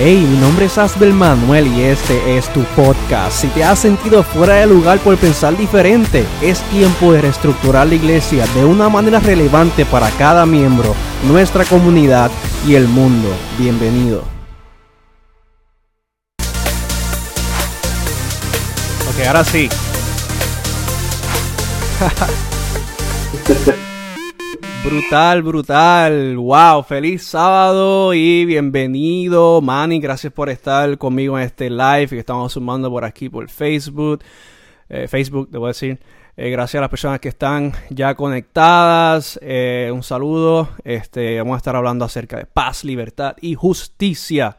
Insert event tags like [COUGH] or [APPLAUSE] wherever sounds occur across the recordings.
Hey, mi nombre es Asbel Manuel y este es tu podcast. Si te has sentido fuera de lugar por pensar diferente, es tiempo de reestructurar la iglesia de una manera relevante para cada miembro, nuestra comunidad y el mundo. Bienvenido. Ok, ahora sí. [LAUGHS] Brutal, brutal. Wow, feliz sábado y bienvenido, Manny. Gracias por estar conmigo en este live que estamos sumando por aquí por Facebook. Eh, Facebook, debo decir. Eh, gracias a las personas que están ya conectadas. Eh, un saludo. Este, vamos a estar hablando acerca de paz, libertad y justicia.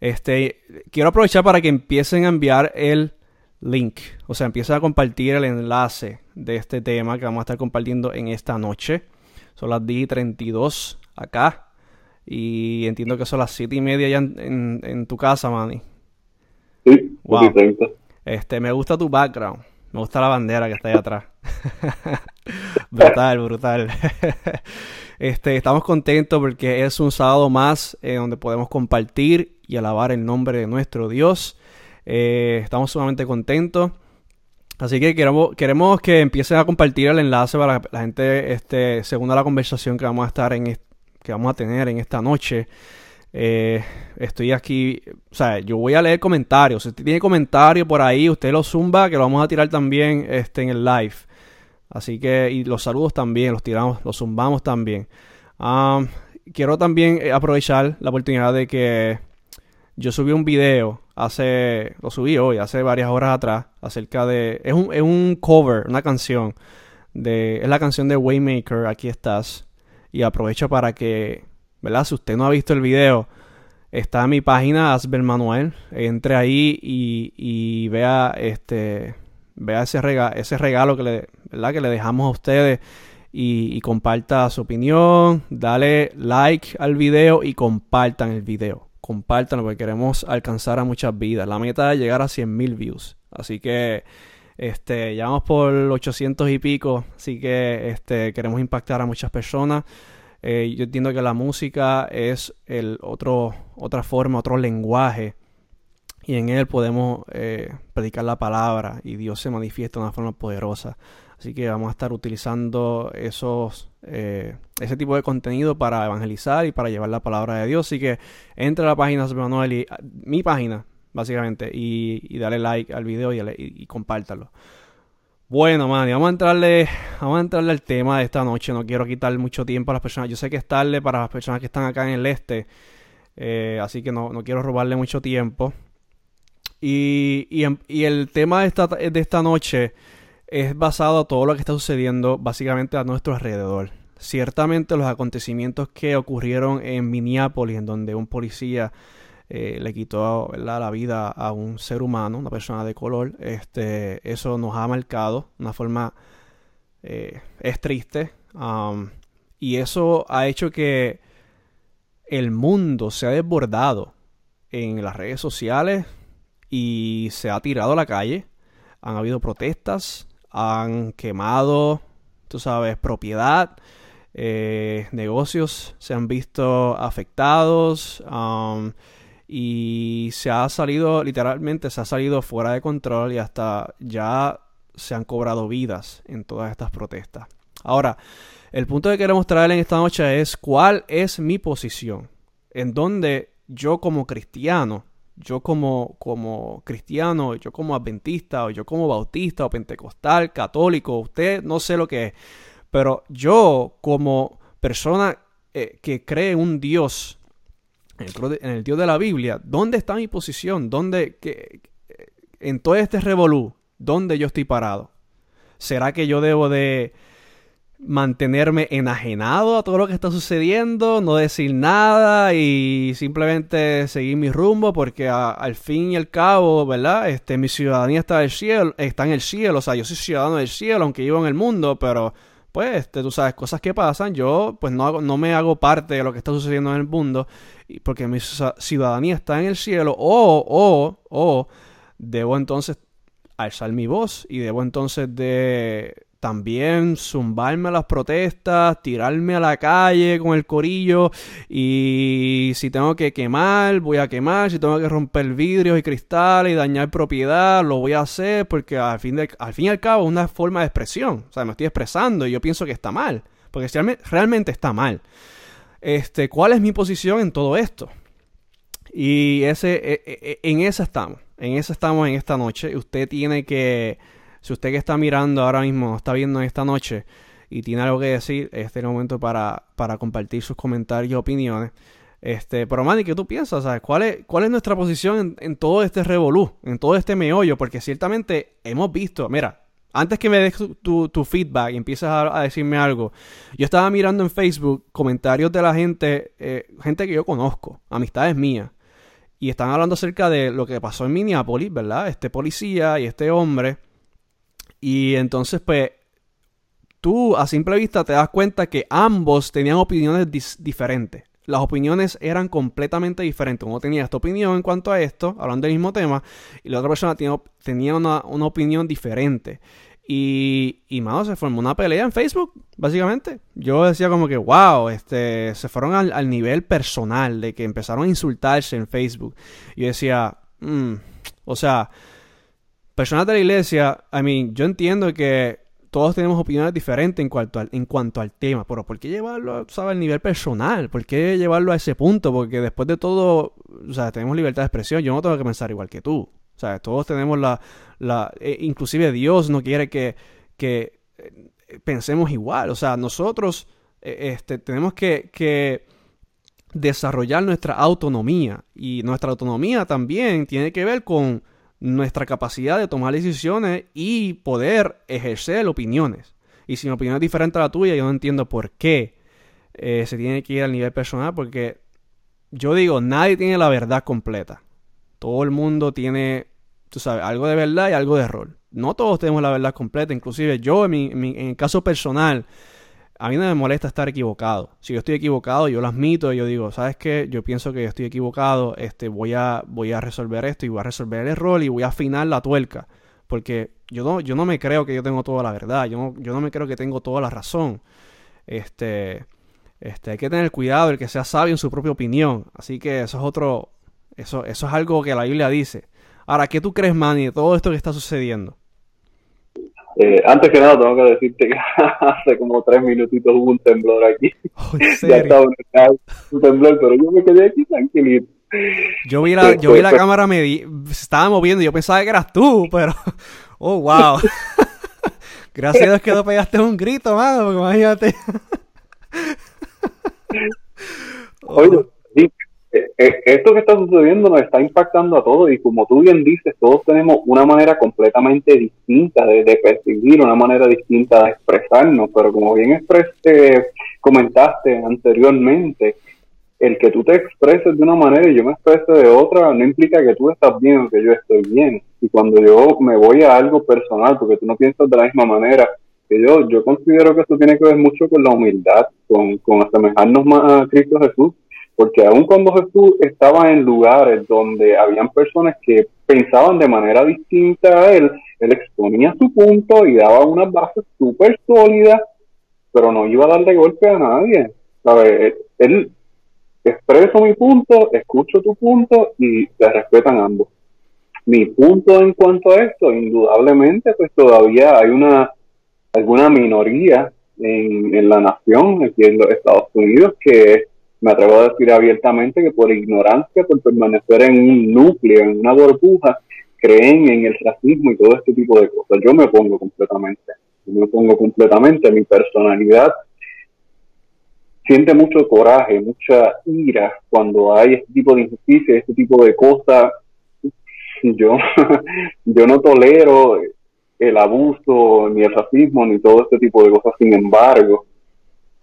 Este, quiero aprovechar para que empiecen a enviar el link. O sea, empiecen a compartir el enlace de este tema que vamos a estar compartiendo en esta noche. Son las 10 y 32 acá. Y entiendo que son las 7 y media ya en, tu casa, Manny. Sí, wow. 30. Este, me gusta tu background. Me gusta la bandera que está ahí atrás. [LAUGHS] brutal, brutal. [LAUGHS] este, estamos contentos porque es un sábado más en donde podemos compartir y alabar el nombre de nuestro Dios. Eh, estamos sumamente contentos. Así que queremos, queremos que empiecen a compartir el enlace para la gente, este, según la conversación que vamos a estar en que vamos a tener en esta noche. Eh, estoy aquí, o sea, yo voy a leer comentarios. Si usted tiene comentarios por ahí, usted lo zumba, que lo vamos a tirar también este, en el live. Así que, y los saludos también, los tiramos, los zumbamos también. quiero también eh, aprovechar la oportunidad de que yo subí un video hace, lo subí hoy, hace varias horas atrás, acerca de, es un, es un cover, una canción, de, es la canción de Waymaker, Aquí estás, y aprovecho para que, ¿verdad? Si usted no ha visto el video, está mi página, Asbel Manuel, entre ahí y, y vea, este, vea ese, ese regalo que le, ¿verdad? que le dejamos a ustedes. Y, y, comparta su opinión, dale like al video y compartan el video compártanlo porque queremos alcanzar a muchas vidas. La meta es llegar a 100.000 views. Así que este, ya vamos por 800 y pico, así que este, queremos impactar a muchas personas. Eh, yo entiendo que la música es el otro, otra forma, otro lenguaje, y en él podemos eh, predicar la palabra y Dios se manifiesta de una forma poderosa. Así que vamos a estar utilizando esos, eh, ese tipo de contenido para evangelizar y para llevar la palabra de Dios. Así que entre a la página de Manuel y mi página, básicamente, y, dale like al video y, y, compártalo. Bueno, man, vamos a entrarle, vamos a entrarle al tema de esta noche. No quiero quitar mucho tiempo a las personas. Yo sé que es tarde para las personas que están acá en el este. Eh, así que no, no, quiero robarle mucho tiempo. Y, y, el tema de esta, de esta noche es basado a todo lo que está sucediendo básicamente a nuestro alrededor. Ciertamente los acontecimientos que ocurrieron en Minneapolis, en donde un policía eh, le quitó la vida a un ser humano, una persona de color, este, eso nos ha marcado una forma eh, es triste um, y eso ha hecho que el mundo se ha desbordado en las redes sociales y se ha tirado a la calle. Han habido protestas, han quemado, tú sabes, propiedad, eh, negocios se han visto afectados um, y se ha salido, literalmente se ha salido fuera de control y hasta ya se han cobrado vidas en todas estas protestas. Ahora, el punto que queremos traer en esta noche es cuál es mi posición, en donde yo como cristiano yo como, como cristiano, yo como adventista, o yo como bautista, o pentecostal, católico, usted no sé lo que es, pero yo como persona eh, que cree en un Dios, en el, Dios de la Biblia, ¿dónde está mi posición? ¿Dónde, que, en todo este revolú, ¿dónde yo estoy parado? ¿Será que yo debo de mantenerme enajenado a todo lo que está sucediendo, no decir nada y simplemente seguir mi rumbo porque al fin y al cabo, ¿verdad? Este, mi ciudadanía está, del cielo, está en el cielo, o sea, yo soy ciudadano del cielo, aunque vivo en el mundo, pero pues, este, tú sabes, cosas que pasan, yo pues no, no me hago parte de lo que está sucediendo en el mundo porque mi ciudadanía está en el cielo o, o, o, debo entonces alzar mi voz y debo entonces de también zumbarme a las protestas, tirarme a la calle con el corillo y si tengo que quemar, voy a quemar, si tengo que romper vidrios y cristales y dañar propiedad, lo voy a hacer porque al fin, al fin y al cabo es una forma de expresión, o sea, me estoy expresando y yo pienso que está mal, porque realmente está mal. Este, ¿cuál es mi posición en todo esto? Y ese, e, e, e, en esa estamos, en esa estamos en esta noche. Usted tiene que si usted que está mirando ahora mismo, está viendo esta noche y tiene algo que decir, este es el momento para, para compartir sus comentarios y opiniones. Este, pero Manny, ¿qué tú piensas? ¿Sabes? ¿Cuál, es, ¿Cuál es nuestra posición en, todo este revolú, en todo este meollo? Porque ciertamente hemos visto, mira, antes que me des tu, feedback y empieces a, decirme algo, yo estaba mirando en Facebook comentarios de la gente, eh, gente que yo conozco, amistades mías, y están hablando acerca de lo que pasó en Minneapolis, ¿verdad? Este policía y este hombre y entonces, pues, tú a simple vista te das cuenta que ambos tenían opiniones diferentes. Las opiniones eran completamente diferentes. Uno tenía esta opinión en cuanto a esto, hablando del mismo tema, y la otra persona tenía, una, opinión diferente. Y, y mano, se formó una pelea en Facebook, básicamente. Yo decía como que, wow, este, se fueron al, nivel personal, de que empezaron a insultarse en Facebook. Y yo decía, mm, o sea, personas de la iglesia, I mean, yo entiendo que todos tenemos opiniones diferentes en cuanto al, en cuanto al tema, pero ¿por qué llevarlo, sabe, al nivel personal? ¿Por qué llevarlo a ese punto? Porque después de todo, o sea, tenemos libertad de expresión, yo no tengo que pensar igual que tú. O sea, todos tenemos la, la eh, inclusive Dios no quiere que, que eh, pensemos igual. O sea, nosotros eh, este, tenemos que, que desarrollar nuestra autonomía. Y nuestra autonomía también tiene que ver con nuestra capacidad de tomar decisiones y poder ejercer opiniones. Y si mi opinión es diferente a la tuya, yo no entiendo por qué eh, se tiene que ir al nivel personal, porque yo digo, nadie tiene la verdad completa. Todo el mundo tiene, tú sabes, algo de verdad y algo de error. No todos tenemos la verdad completa, inclusive yo en, mi, en el caso personal, a mí no me molesta estar equivocado. Si yo estoy equivocado, yo lo admito, yo digo, ¿sabes qué? Yo pienso que estoy equivocado, este, voy a, voy a resolver esto y voy a resolver el error y voy a afinar la tuerca. Porque yo no, yo no me creo que yo tengo toda la verdad, yo no, yo no me creo que tengo toda la razón. Este, este, hay que tener cuidado el que sea sabio en su propia opinión. Así que eso es otro, eso, eso es algo que la Biblia dice. Ahora, ¿qué tú crees, Manny, de todo esto que está sucediendo? Eh, antes que nada, tengo que decirte que [LAUGHS] hace como tres minutitos hubo un temblor aquí. Oh, [LAUGHS] ya estaba un temblor, pero yo me quedé aquí tranquilito. Yo vi la, yo vi la cámara, me se estaba moviendo y yo pensaba que eras tú, pero. [LAUGHS] Oh, wow. Gracias a Dios que no pegaste un grito, mano, porque imagínate. Oye, eh, eh, esto que está sucediendo nos está impactando a todos y como tú bien dices, todos tenemos una manera completamente distinta de, percibir, una manera distinta de expresarnos, pero como bien expresé, comentaste anteriormente, el que tú te expreses de una manera y yo me exprese de otra no implica que tú estás bien o que yo estoy bien. Y cuando yo me voy a algo personal, porque tú no piensas de la misma manera que yo, yo considero que eso tiene que ver mucho con la humildad, con, con asemejarnos más a Cristo Jesús porque aun cuando Jesús estaba en lugares donde habían personas que pensaban de manera distinta a él, él exponía su punto y daba unas bases súper sólidas, pero no iba a darle golpe a nadie. ¿Sabe? Él expreso mi punto, escucho tu punto y se respetan ambos. Mi punto en cuanto a esto, indudablemente, pues todavía hay una alguna minoría en, en la nación, aquí en los Estados Unidos, que me atrevo a decir abiertamente que por ignorancia, por permanecer en un núcleo, en una burbuja, creen en el racismo y todo este tipo de cosas. Yo me opongo completamente, me opongo completamente, mi personalidad siente mucho coraje, mucha ira cuando hay este tipo de injusticia, este tipo de cosas. Yo, [LAUGHS] yo no tolero el abuso, ni el racismo, ni todo este tipo de cosas. Sin embargo,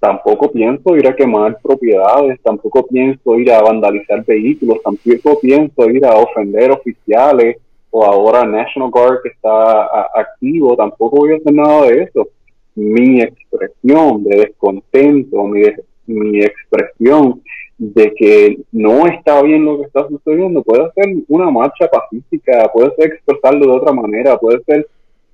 tampoco pienso ir a quemar propiedades, tampoco pienso ir a vandalizar vehículos, tampoco pienso ir a ofender oficiales o ahora National Guard que está activo, tampoco voy a hacer nada de eso. Mi expresión de descontento, mi, mi expresión de que no está bien lo que está sucediendo, puede ser una marcha pacífica, puede ser expresarlo de otra manera, puede ser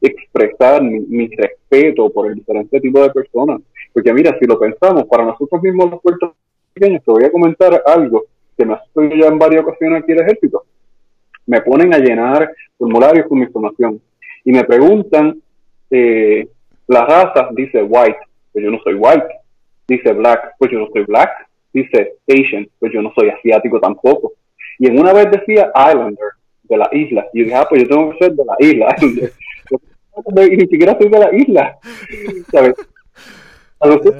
expresar mi, respeto por el diferente tipo de personas. Porque mira, si lo pensamos, para nosotros mismos los puertorriqueños, te voy a comentar algo que me ha sucedido ya en varias ocasiones aquí en el ejército. Me ponen a llenar formularios con mi información y me preguntan eh, la raza, dice white, pues yo no soy white. Dice black, pues yo no soy black. Dice Asian, pues yo no soy asiático tampoco. Y en una vez decía Islander, de la isla. Y yo dije, ah, pues yo tengo que ser de la isla. [LAUGHS] ni siquiera soy de la isla. [LAUGHS] ¿Sabes? Nosotros,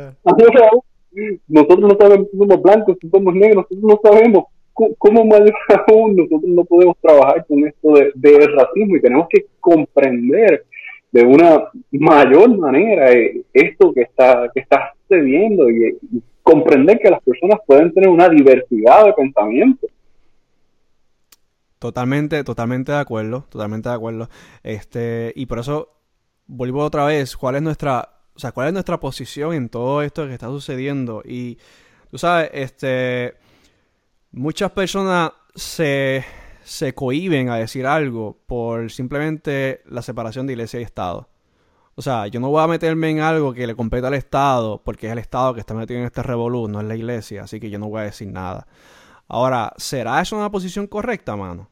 no sabemos si somos blancos, si somos negros, nosotros no sabemos cómo más [LAUGHS] aún nosotros no podemos trabajar con esto de, de, racismo y tenemos que comprender de una mayor manera eh, esto que está que está sucediendo y, comprender que las personas pueden tener una diversidad de pensamiento. Totalmente, totalmente de acuerdo, totalmente de acuerdo. Este, y por eso vuelvo otra vez, ¿cuál es nuestra, o sea, cuál es nuestra posición en todo esto que está sucediendo? Y tú sabes, este, muchas personas se, se cohiben a decir algo por simplemente la separación de iglesia y Estado. O sea, yo no voy a meterme en algo que le compete al Estado, porque es el Estado que está metido en este revolú, no es la iglesia, así que yo no voy a decir nada. Ahora, ¿será eso una posición correcta, mano?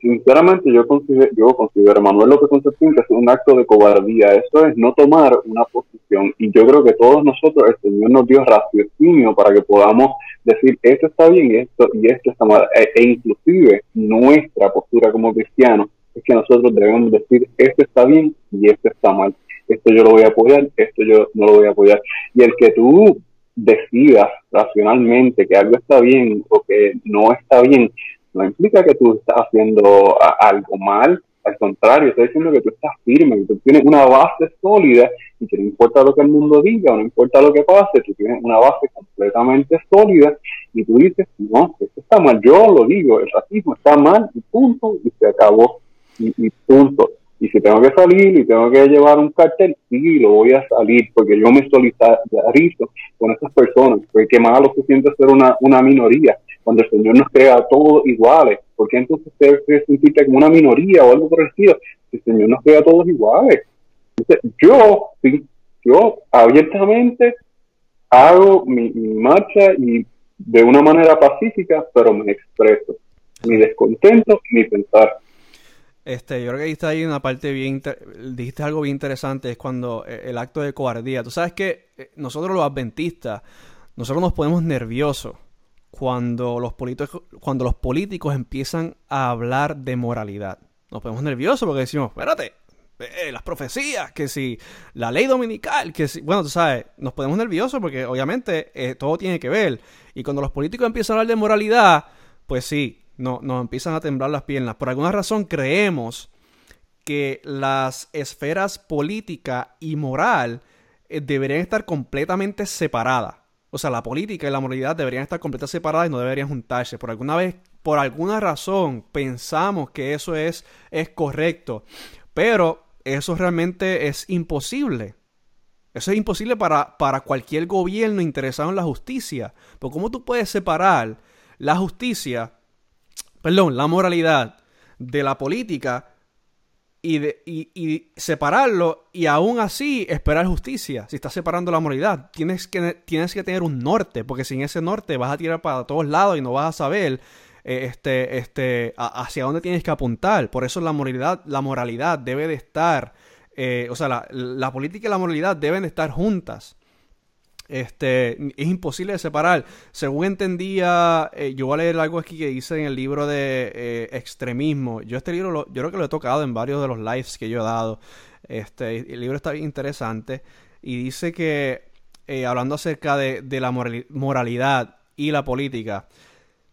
Sinceramente, yo considero, yo considero Manuel López Concepción que es un acto de cobardía. Eso es no tomar una posición. Y yo creo que todos nosotros, el Señor nos dio raciocinio para que podamos decir esto está bien esto, y esto está mal. E, e, inclusive nuestra postura como cristianos es que nosotros debemos decir esto está bien y esto está mal. Esto yo lo voy a apoyar, esto yo no lo voy a apoyar. Y el que tú decidas racionalmente que algo está bien o que no está bien, no implica que tú estás haciendo algo mal, al contrario, está diciendo que tú estás firme, que tú tienes una base sólida y que no importa lo que el mundo diga, o no importa lo que pase, tú tienes una base completamente sólida y tú dices, no, esto está mal, yo lo digo, el racismo está mal y punto, y se acabó, y, y punto. Y si tengo que salir y tengo que llevar un cartel, sí, lo voy a salir, porque yo me solidarizo con esas personas, porque qué malo se siente ser una, una minoría, cuando el Señor nos crea a todos iguales, ¿por qué entonces usted se sentirse como una minoría o algo por el estilo? El Señor nos crea a todos iguales. Entonces, yo, yo abiertamente hago mi, mi marcha y de una manera pacífica, pero me expreso mi descontento y mi pensar. Este, yo creo que ahí está ahí una parte bien, dijiste algo bien interesante, es cuando eh, el acto de cobardía. Tú sabes que eh, nosotros los adventistas, nosotros nos ponemos nerviosos cuando los políticos, cuando los políticos empiezan a hablar de moralidad. Nos ponemos nerviosos porque decimos, espérate, eh, las profecías, que si la ley dominical, que si, bueno, tú sabes, nos ponemos nerviosos porque obviamente todo tiene que ver. Y cuando los políticos empiezan a hablar de moralidad, pues sí, no, nos empiezan a temblar las piernas. Por alguna razón creemos que las esferas política y moral eh, deberían estar completamente separadas. O sea, la política y la moralidad deberían estar completamente separadas y no deberían juntarse. Por alguna vez, por alguna razón, pensamos que eso es, es correcto. Pero eso realmente es imposible. Eso es imposible para, para cualquier gobierno interesado en la justicia. Porque ¿cómo tú puedes separar la justicia perdón, la moralidad de la política y, de, y, separarlo y aún así esperar justicia. Si estás separando la moralidad, tienes que, tienes que tener un norte, porque sin ese norte vas a tirar para todos lados y no vas a saber eh, este, este, hacia dónde tienes que apuntar. Por eso la moralidad, la moralidad debe de estar, eh, o sea, la, la política y la moralidad deben de estar juntas. Este, es imposible de separar. Según entendía, eh, yo voy a leer algo aquí que dice en el libro de eh, extremismo. Yo este libro, lo, yo creo que lo he tocado en varios de los lives que yo he dado. Este, el libro está bien interesante y dice que, eh, hablando acerca de, de la moralidad y la política,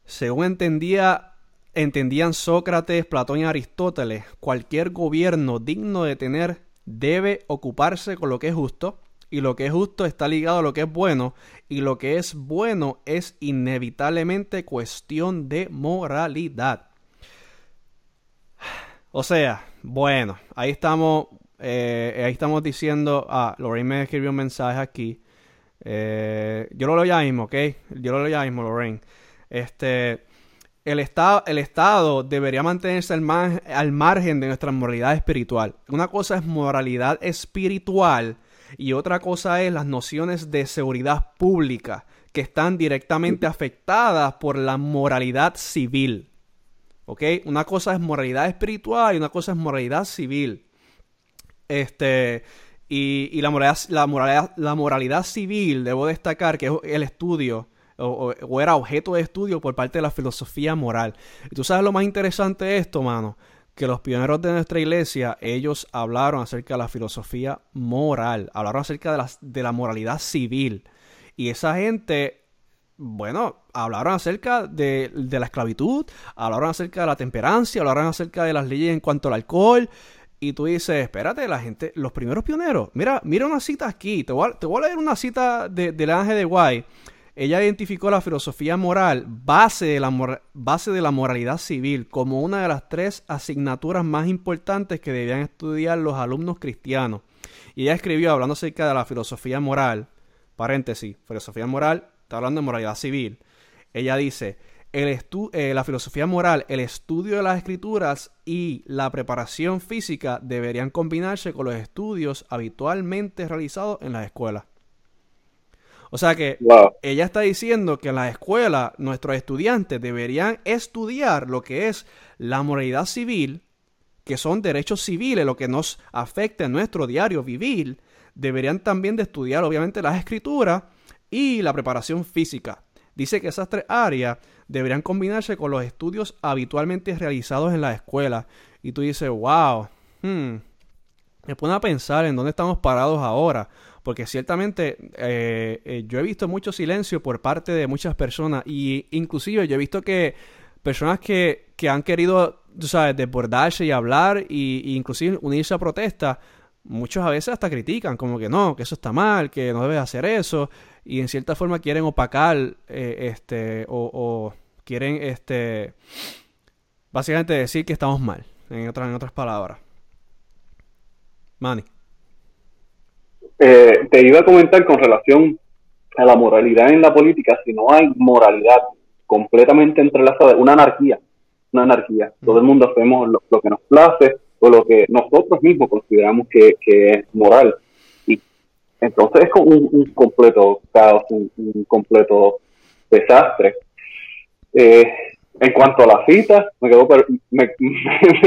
según entendía, entendían Sócrates, Platón y Aristóteles, cualquier gobierno digno de tener debe ocuparse con lo que es justo y lo que es justo está ligado a lo que es bueno y lo que es bueno es inevitablemente cuestión de moralidad. O sea, bueno, ahí estamos, eh, ahí estamos diciendo, ah, Lorraine me escribió un mensaje aquí. Eh, yo lo leo ya mismo, ¿ok? Yo lo leo ya mismo, Lorraine. Este, el, estado, el Estado debería mantenerse al, al margen de nuestra moralidad espiritual. Una cosa es moralidad espiritual y otra cosa es las nociones de seguridad pública que están directamente afectadas por la moralidad civil. ¿Ok? Una cosa es moralidad espiritual y una cosa es moralidad civil. Este, y, la, moralidad, la, moralidad, la moralidad civil, debo destacar que es el estudio o, era objeto de estudio por parte de la filosofía moral. Y tú sabes lo más interesante de esto, mano, que los pioneros de nuestra iglesia, ellos hablaron acerca de la filosofía moral, hablaron acerca de la, de la moralidad civil. Y esa gente, bueno, hablaron acerca de, de la esclavitud, hablaron acerca de la temperancia, hablaron acerca de las leyes en cuanto al alcohol, y tú dices, espérate, la gente, los primeros pioneros, mira, mira una cita aquí, te voy a, te voy a leer una cita de, del ángel de Guay ella identificó la filosofía moral, base de la, base de la moralidad civil, como una de las tres asignaturas más importantes que debían estudiar los alumnos cristianos. Y ella escribió, hablando acerca de la filosofía moral, paréntesis, filosofía moral, está hablando de moralidad civil. Ella dice, el eh, la filosofía moral, el estudio de las escrituras y la preparación física deberían combinarse con los estudios habitualmente realizados en las escuelas. O sea que ella está diciendo que en la escuela nuestros estudiantes deberían estudiar lo que es la moralidad civil, que son derechos civiles, lo que nos afecta en nuestro diario vivir. Deberían también de estudiar obviamente las escrituras y la preparación física. Dice que esas tres áreas deberían combinarse con los estudios habitualmente realizados en la escuela. Y tú dices, wow, hmm, me pone a pensar en dónde estamos parados ahora porque ciertamente eh, eh, yo he visto mucho silencio por parte de muchas personas y inclusive yo he visto que personas que, han querido, tú sabes, desbordarse y hablar y, inclusive unirse a protesta, muchos a veces hasta critican, como que no, que eso está mal, que no debes hacer eso y en cierta forma quieren opacar eh, este o, o, quieren este básicamente decir que estamos mal, en otras, en otras palabras. Manny. Eh, te iba a comentar con relación a la moralidad en la política, si no hay moralidad completamente entrelazada, una anarquía, una anarquía. Todo el mundo hacemos lo, que nos place o lo que nosotros mismos consideramos que, es moral. Y entonces es un, un completo caos, un, completo desastre. Eh, en cuanto a la cita, me quedo, [LAUGHS] me,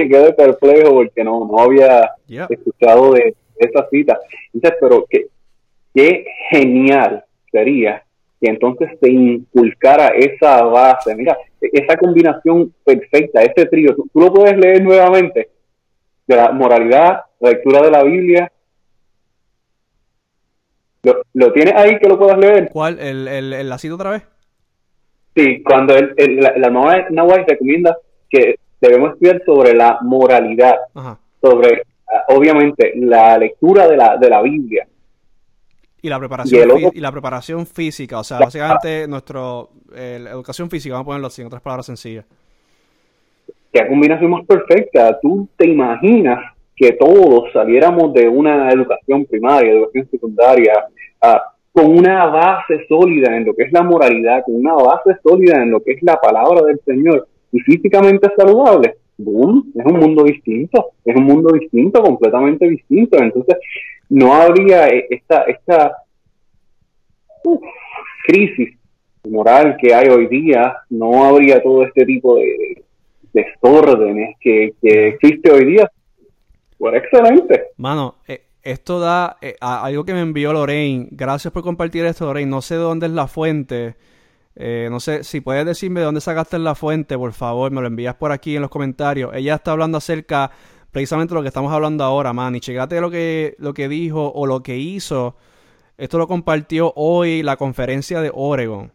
quedé perplejo porque no, no había escuchado de, esa cita. Entonces, pero qué, qué genial sería que entonces se inculcara esa base, mira, esa combinación perfecta, ese trío, tú, lo puedes leer nuevamente, de la moralidad, la lectura de la Biblia. ¿Lo, lo tienes ahí que lo puedas leer? ¿Cuál? ¿El, el, el la otra vez? Sí, cuando el, la, la nueva recomienda que debemos estudiar sobre la moralidad, sobre obviamente la lectura de la, de la Biblia. Y la preparación, y, la preparación física, o sea, básicamente nuestro, eh, la educación física, vamos a ponerlo así, en otras palabras sencillas. Qué combinación más perfecta. Tú te imaginas que todos saliéramos de una educación primaria, educación secundaria, con una base sólida en lo que es la moralidad, con una base sólida en lo que es la palabra del Señor y físicamente saludable es un mundo distinto, es un mundo distinto, completamente distinto. Entonces, no habría e, esta, esta crisis moral que hay hoy día, no habría todo este tipo de desórdenes que, existe hoy día. Pues excelente. Mano, eh, esto da eh, algo que me envió Lorraine. Gracias por compartir esto, Lorraine. No sé de dónde es la fuente. Eh, no sé, si puedes decirme de dónde sacaste la fuente, por favor, me lo envías por aquí en los comentarios. Ella está hablando acerca precisamente de lo que estamos hablando ahora, man. Y checate lo que, lo que dijo o lo que hizo. Esto lo compartió hoy la conferencia de Oregon.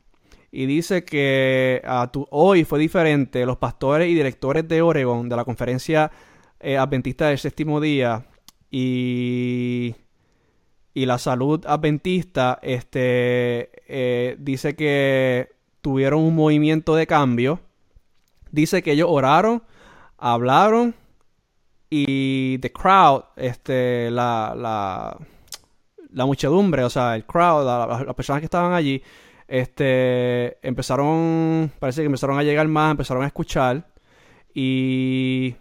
Y dice que ah, hoy fue diferente. Los pastores y directores de Oregon, de la conferencia eh, adventista del séptimo día, y y la salud adventista este, eh, dice que tuvieron un movimiento de cambio. Dice que ellos oraron, hablaron y the crowd, este, la, la, la muchedumbre, o sea, el crowd, las personas que estaban allí, este, empezaron, parece que empezaron a llegar más, empezaron a escuchar y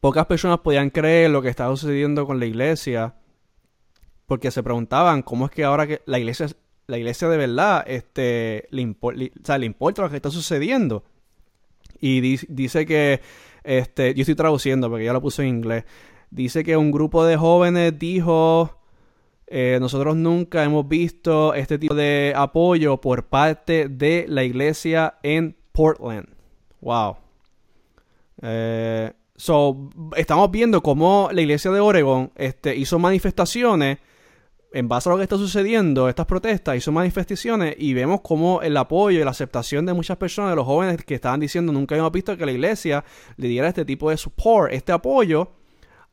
pocas personas podían creer lo que estaba sucediendo con la iglesia porque se preguntaban cómo es que ahora que la iglesia la iglesia de verdad este le, le importa lo que está sucediendo y dice que este yo estoy traduciendo porque ya lo puse en inglés dice que un grupo de jóvenes dijo eh, nosotros nunca hemos visto este tipo de apoyo por parte de la iglesia en Portland. Wow. Eh, so, estamos viendo cómo la iglesia de Oregon este, hizo manifestaciones en base a lo que está sucediendo, estas protestas, hizo manifestaciones y vemos cómo el apoyo y la aceptación de muchas personas, de los jóvenes que estaban diciendo nunca hemos visto que la iglesia le diera este tipo de support, este apoyo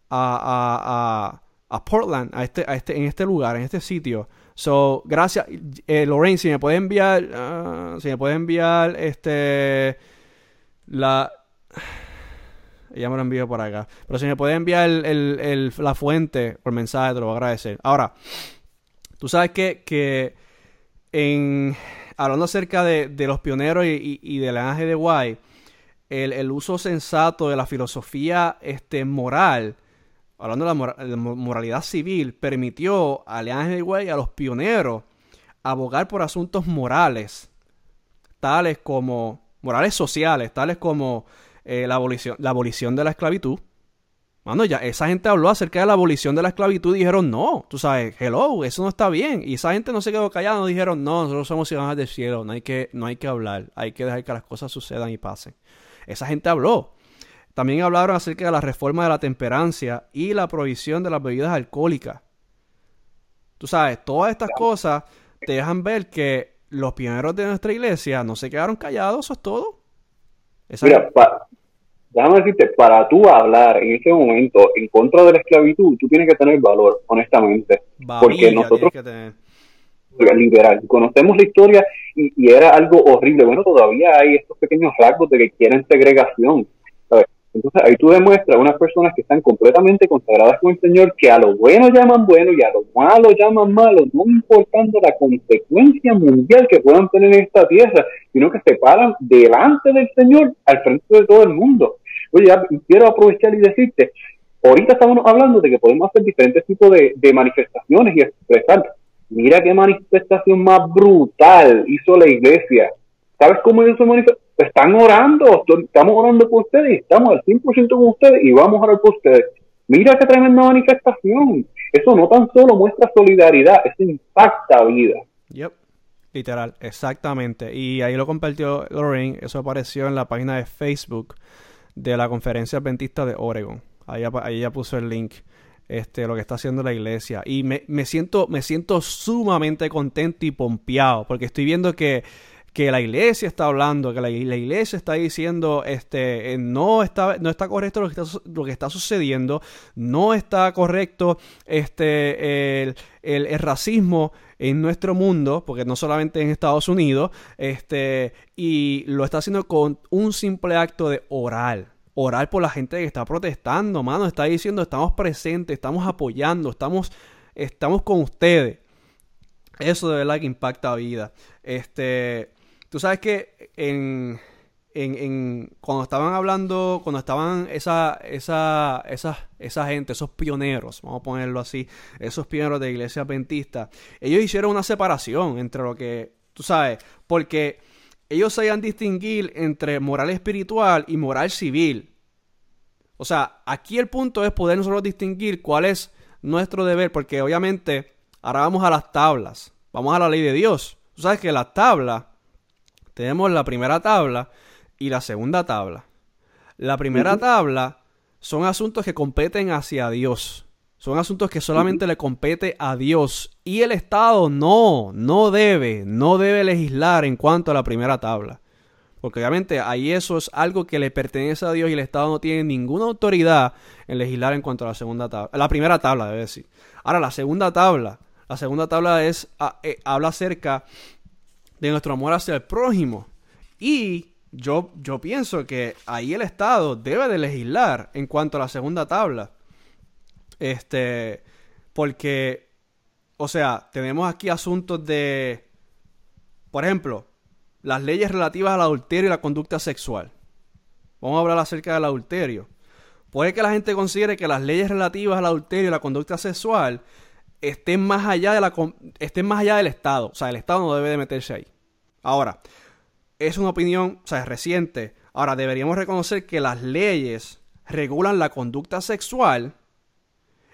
a a Portland, a este, a este, en este lugar, en este sitio. So, gracias, eh, Lorraine, si me puede enviar, uh, si me puede enviar, este, la, ella me lo envió por acá, pero si me puede enviar el, la fuente por mensaje, te lo voy a agradecer. Ahora, tú sabes que, que hablando acerca de, de los pioneros y, del ángel de Guay, el, el, uso sensato de la filosofía este, moral, hablando de la moralidad civil, permitió a Leon Way y a los pioneros abogar por asuntos morales, tales como morales sociales, tales como eh, la, abolición, la abolición de la esclavitud. Mano, ya esa gente habló acerca de la abolición de la esclavitud y dijeron, no, tú sabes, hello, eso no está bien. Y esa gente no se quedó callada, no dijeron, no, nosotros somos ciudadanos del cielo, no hay, que, no hay que hablar, hay que dejar que las cosas sucedan y pasen. Esa gente habló. También hablaron acerca de la reforma de la temperancia y la prohibición de las bebidas alcohólicas. Tú sabes, todas estas cosas te dejan ver que los pioneros de nuestra iglesia no se quedaron callados, eso es todo. Mira, déjame decirte, para tú hablar en este momento en contra de la esclavitud, tú tienes que tener valor, honestamente. porque nosotros... liberal. Conocemos la historia y, y, era algo horrible. Bueno, todavía hay estos pequeños rasgos de que quieren segregación. Entonces ahí tú demuestras unas personas que están completamente consagradas con el Señor, que a lo bueno llaman bueno y a lo malo llaman malo, no importando la consecuencia mundial que puedan tener en esta tierra, sino que se paran delante del Señor, al frente de todo el mundo. Oye, quiero aprovechar y decirte, ahorita estamos hablando de que podemos hacer diferentes tipos de, de manifestaciones y expresar. Mira qué manifestación más brutal hizo la iglesia. ¿Sabes cómo hizo manifestación? están orando, estamos orando por ustedes, estamos al 100% con ustedes y vamos a orar por ustedes. Mira qué tremenda manifestación. Eso no tan solo muestra solidaridad, eso impacta vida. Yep. Literal, exactamente. Y ahí lo compartió Lorraine, eso apareció en la página de Facebook de la Conferencia Adventista de Oregon. Ahí, ahí ya puso el link. Este, lo que está haciendo la iglesia. Y me, me, siento, me siento sumamente contento y pompeado. Porque estoy viendo que que la iglesia está hablando, que la, iglesia está diciendo, este, eh, no está, no está correcto lo que está, lo que está sucediendo, no está correcto este, el, el, racismo en nuestro mundo, porque no solamente en Estados Unidos, este, y lo está haciendo con un simple acto de orar. Orar por la gente que está protestando, mano, está diciendo, estamos presentes, estamos apoyando, estamos, estamos con ustedes. Eso de verdad que impacta vida. Este, Tú sabes que en, en, cuando estaban hablando, cuando estaban esa, esa, esa, esa gente, esos pioneros, vamos a ponerlo así, esos pioneros de iglesia adventista, ellos hicieron una separación entre lo que, tú sabes, porque ellos sabían distinguir entre moral espiritual y moral civil. O sea, aquí el punto es poder nosotros distinguir cuál es nuestro deber, porque obviamente ahora vamos a las tablas, vamos a la ley de Dios. Tú sabes que las tablas tenemos la primera tabla y la segunda tabla. La primera tabla son asuntos que competen hacia Dios. Son asuntos que solamente le compete a Dios. Y el Estado no, no debe, no debe legislar en cuanto a la primera tabla. Porque obviamente ahí eso es algo que le pertenece a Dios y el Estado no tiene ninguna autoridad en legislar en cuanto a la segunda tabla. La primera tabla, debe decir. Ahora, la segunda tabla. La segunda tabla es, ah, eh, habla acerca de nuestro amor hacia el prójimo. Y yo, yo pienso que ahí el Estado debe de legislar en cuanto a la segunda tabla. Este, porque, o sea, tenemos aquí asuntos de por ejemplo, las leyes relativas al adulterio y la conducta sexual. Vamos a hablar acerca del adulterio. Puede que la gente considere que las leyes relativas al adulterio y la conducta sexual estén más allá, de la, estén más allá del Estado. O sea, el Estado no debe de meterse ahí. Ahora, es una opinión, o sea, es reciente. Ahora, deberíamos reconocer que las leyes regulan la conducta sexual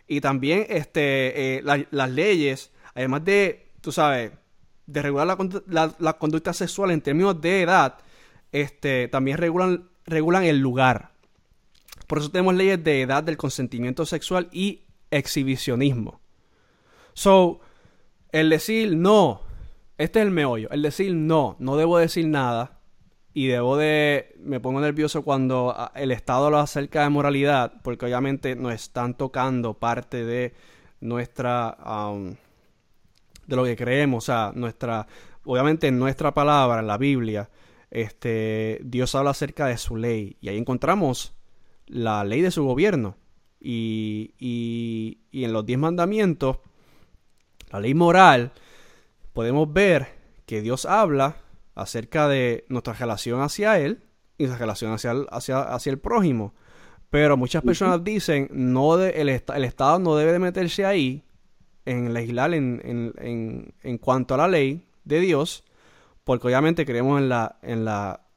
y también este, eh, las leyes, además de, tú sabes, de regular la, conducta sexual en términos de edad, este, también regulan, regulan el lugar. Por eso tenemos leyes de edad del consentimiento sexual y exhibicionismo. So, el decir no, este es el meollo, el decir no, no debo decir nada y debo de, me pongo nervioso cuando ah, el Estado lo acerca de moralidad, porque obviamente nos están tocando parte de nuestra, um, de lo que creemos, o sea, nuestra, obviamente en nuestra palabra, en la Biblia, este, Dios habla acerca de su ley y ahí encontramos la ley de su gobierno. Y, y, y en los diez mandamientos, la ley moral, podemos ver que Dios habla acerca de nuestra relación hacia Él y nuestra relación hacia el, hacia, hacia el prójimo. Pero muchas personas dicen, no de, el, el, Estado no debe de meterse ahí en legislar en, en, en, cuanto a la ley de Dios, porque obviamente creemos en la, en la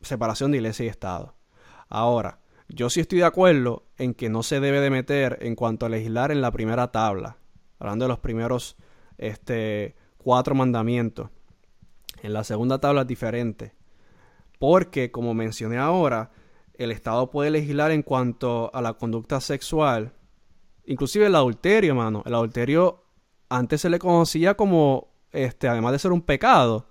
separación de iglesia y Estado. Ahora, yo sí estoy de acuerdo en que no se debe de meter en cuanto a legislar en la primera tabla, hablando de los primeros este, cuatro mandamientos. En la segunda tabla es diferente. Porque, como mencioné ahora, el Estado puede legislar en cuanto a la conducta sexual. Inclusive el adulterio, hermano. El adulterio antes se le conocía como, este, además de ser un pecado,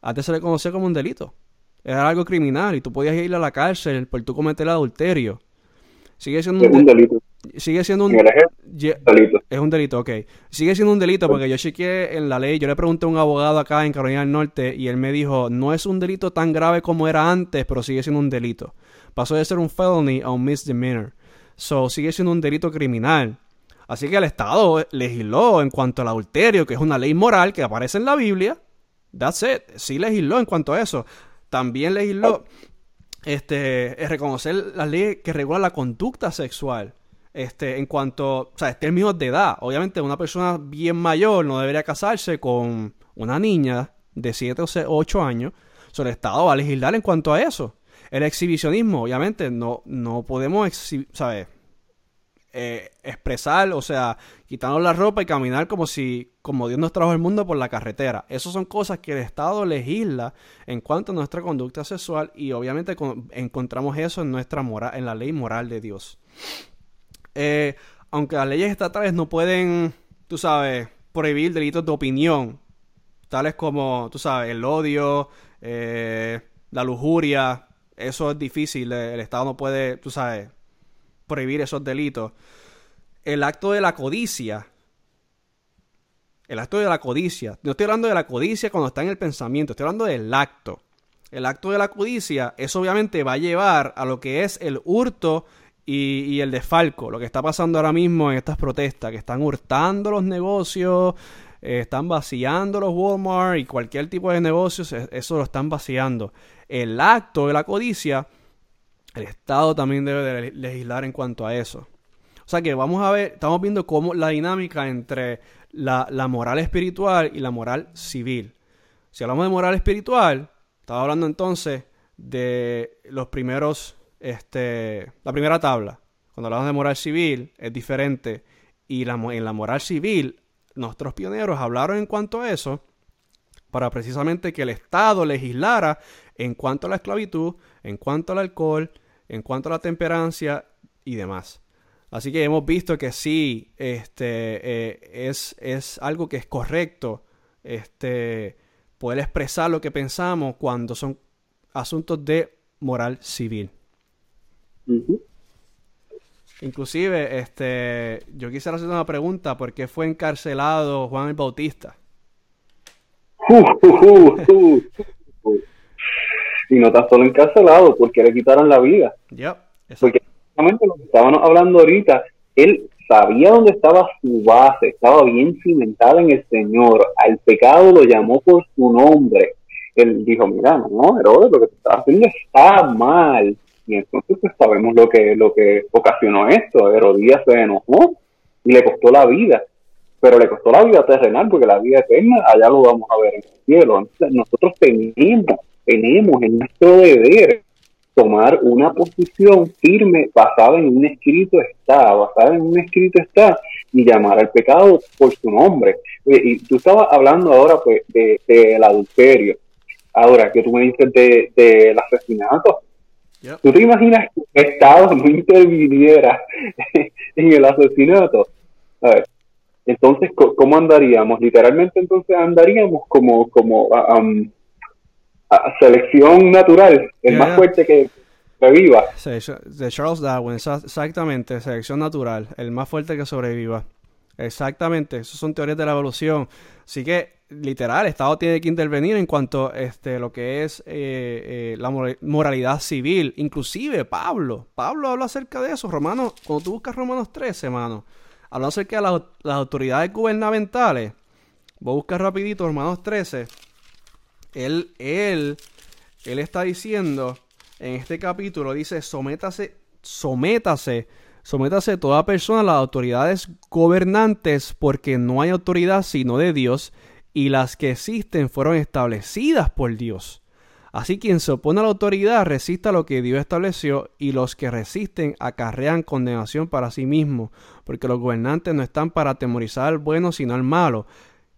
antes se le conocía como un delito. Era algo criminal y tú podías ir a la cárcel por tú cometer el adulterio. Sigue siendo un, delito. Sigue siendo un delito. Es un delito, ok. Sigue siendo un delito porque yo chequeé en la ley, yo le pregunté a un abogado acá en Carolina del Norte y él me dijo, no es un delito tan grave como era antes, pero sigue siendo un delito. Pasó de ser un felony a un misdemeanor. So, sigue siendo un delito criminal. Así que el Estado legisló en cuanto al adulterio, que es una ley moral que aparece en la Biblia. That's it. Sí legisló en cuanto a eso. También legisló este, es reconocer la ley que regula la conducta sexual. Este, en cuanto, o sea, términos de edad. Obviamente, una persona bien mayor no debería casarse con una niña de 7 o 8 años. el Estado va a legislar en cuanto a eso. El exhibicionismo, obviamente, no, no podemos, ¿sabes? Eh, expresar, o sea, quitarnos la ropa y caminar como si, como Dios nos trajo el mundo por la carretera. Esas son cosas que el Estado legisla en cuanto a nuestra conducta sexual y obviamente encontramos eso en nuestra moral, en la ley moral de Dios. Eh, aunque las leyes estatales no pueden, tú sabes, prohibir delitos de opinión, tales como, tú sabes, el odio, eh, la lujuria, eso es difícil, el Estado no puede, tú sabes, prohibir esos delitos. El acto de la codicia. El acto de la codicia. No estoy hablando de la codicia cuando está en el pensamiento, estoy hablando del acto. El acto de la codicia, eso obviamente va a llevar a lo que es el hurto y, el desfalco. Lo que está pasando ahora mismo en estas protestas, que están hurtando los negocios, eh, están vaciando los Walmart y cualquier tipo de negocios, eso lo están vaciando. El acto de la codicia el Estado también debe legislar en cuanto a eso. O sea que vamos a ver, estamos viendo cómo la dinámica entre la, moral espiritual y la moral civil. Si hablamos de moral espiritual, estaba hablando entonces de los primeros, este, la primera tabla. Cuando hablamos de moral civil es diferente. Y la, en la moral civil, nuestros pioneros hablaron en cuanto a eso para precisamente que el Estado legislara en cuanto a la esclavitud, en cuanto al alcohol, en cuanto a la temperancia y demás. Así que hemos visto que sí, este, eh, es, es, algo que es correcto este, poder expresar lo que pensamos cuando son asuntos de moral civil. Inclusive, este, yo quisiera hacer una pregunta, ¿por qué fue encarcelado Juan el Bautista? y no está solo encarcelado porque le quitaron la vida. Yep, porque exactamente lo que estábamos hablando ahorita, él sabía dónde estaba su base, estaba bien cimentada en el Señor, al pecado lo llamó por su nombre. Él dijo, mira, no, Herodes, lo que te estás haciendo está mal. Y entonces pues, sabemos lo que, lo que ocasionó esto. Herodías se enojó y le costó la vida. Pero le costó la vida terrenal porque la vida eterna allá lo vamos a ver en el cielo. Nosotros tenemos, tenemos en nuestro deber tomar una posición firme basada en un escrito está, basada en un escrito está, y llamar al pecado por su nombre. Y tú estabas hablando ahora pues del de, adulterio. Ahora que tú me dices del de, asesinato, ¿tú te imaginas que el Estado no interviniera [LAUGHS] en el asesinato? A ver, entonces, ¿cómo andaríamos? Literalmente entonces andaríamos como, como um, selección natural, el más fuerte que sobreviva. De Charles Darwin, exactamente, selección natural, el más fuerte que sobreviva. Exactamente, esas son teorías de la evolución. Así que, literal, el Estado tiene que intervenir en cuanto a este, lo que es eh, eh, la moralidad civil. Inclusive Pablo, Pablo habla acerca de eso. Romanos, cuando tú buscas Romanos 13, hermano, habla acerca de las autoridades gubernamentales. Voy a buscar rapidito Romanos 13 él, él, él está diciendo en este capítulo, dice, sométase, sométase, sométase toda persona a las autoridades gobernantes, porque no hay autoridad sino de Dios, y las que existen fueron establecidas por Dios. Así quien se opone a la autoridad resista lo que Dios estableció y los que resisten acarrean condenación para sí mismos, porque los gobernantes no están para atemorizar al bueno sino al malo.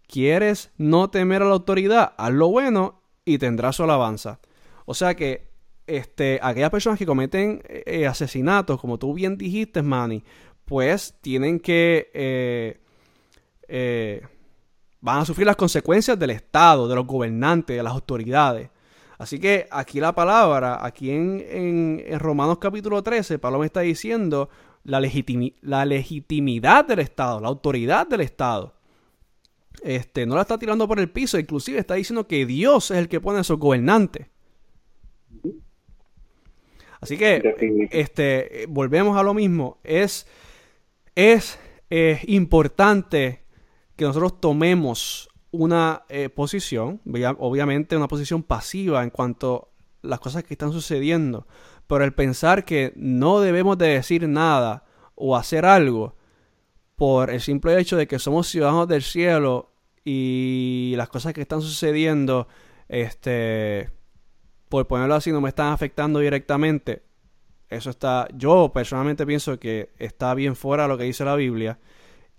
¿Quieres no temer a la autoridad? Haz lo bueno y tendrás su alabanza. O sea que este, aquellas personas que cometen eh, asesinatos, como tú bien dijiste, Manny, pues tienen que... Eh, eh, van a sufrir las consecuencias del Estado, de los gobernantes, de las autoridades. Así que aquí la palabra, aquí en, en, Romanos capítulo 13, Pablo me está diciendo la, la legitimidad del Estado, la autoridad del Estado. Este, no la está tirando por el piso, inclusive está diciendo que Dios es el que pone a esos gobernantes. Así que, este, volvemos a lo mismo. Es, es importante que nosotros tomemos una eh, posición, obviamente una posición pasiva en cuanto a las cosas que están sucediendo, pero el pensar que no debemos de decir nada o hacer algo por el simple hecho de que somos ciudadanos del cielo y las cosas que están sucediendo, este, por ponerlo así, no me están afectando directamente. Eso está, yo personalmente pienso que está bien fuera de lo que dice la Biblia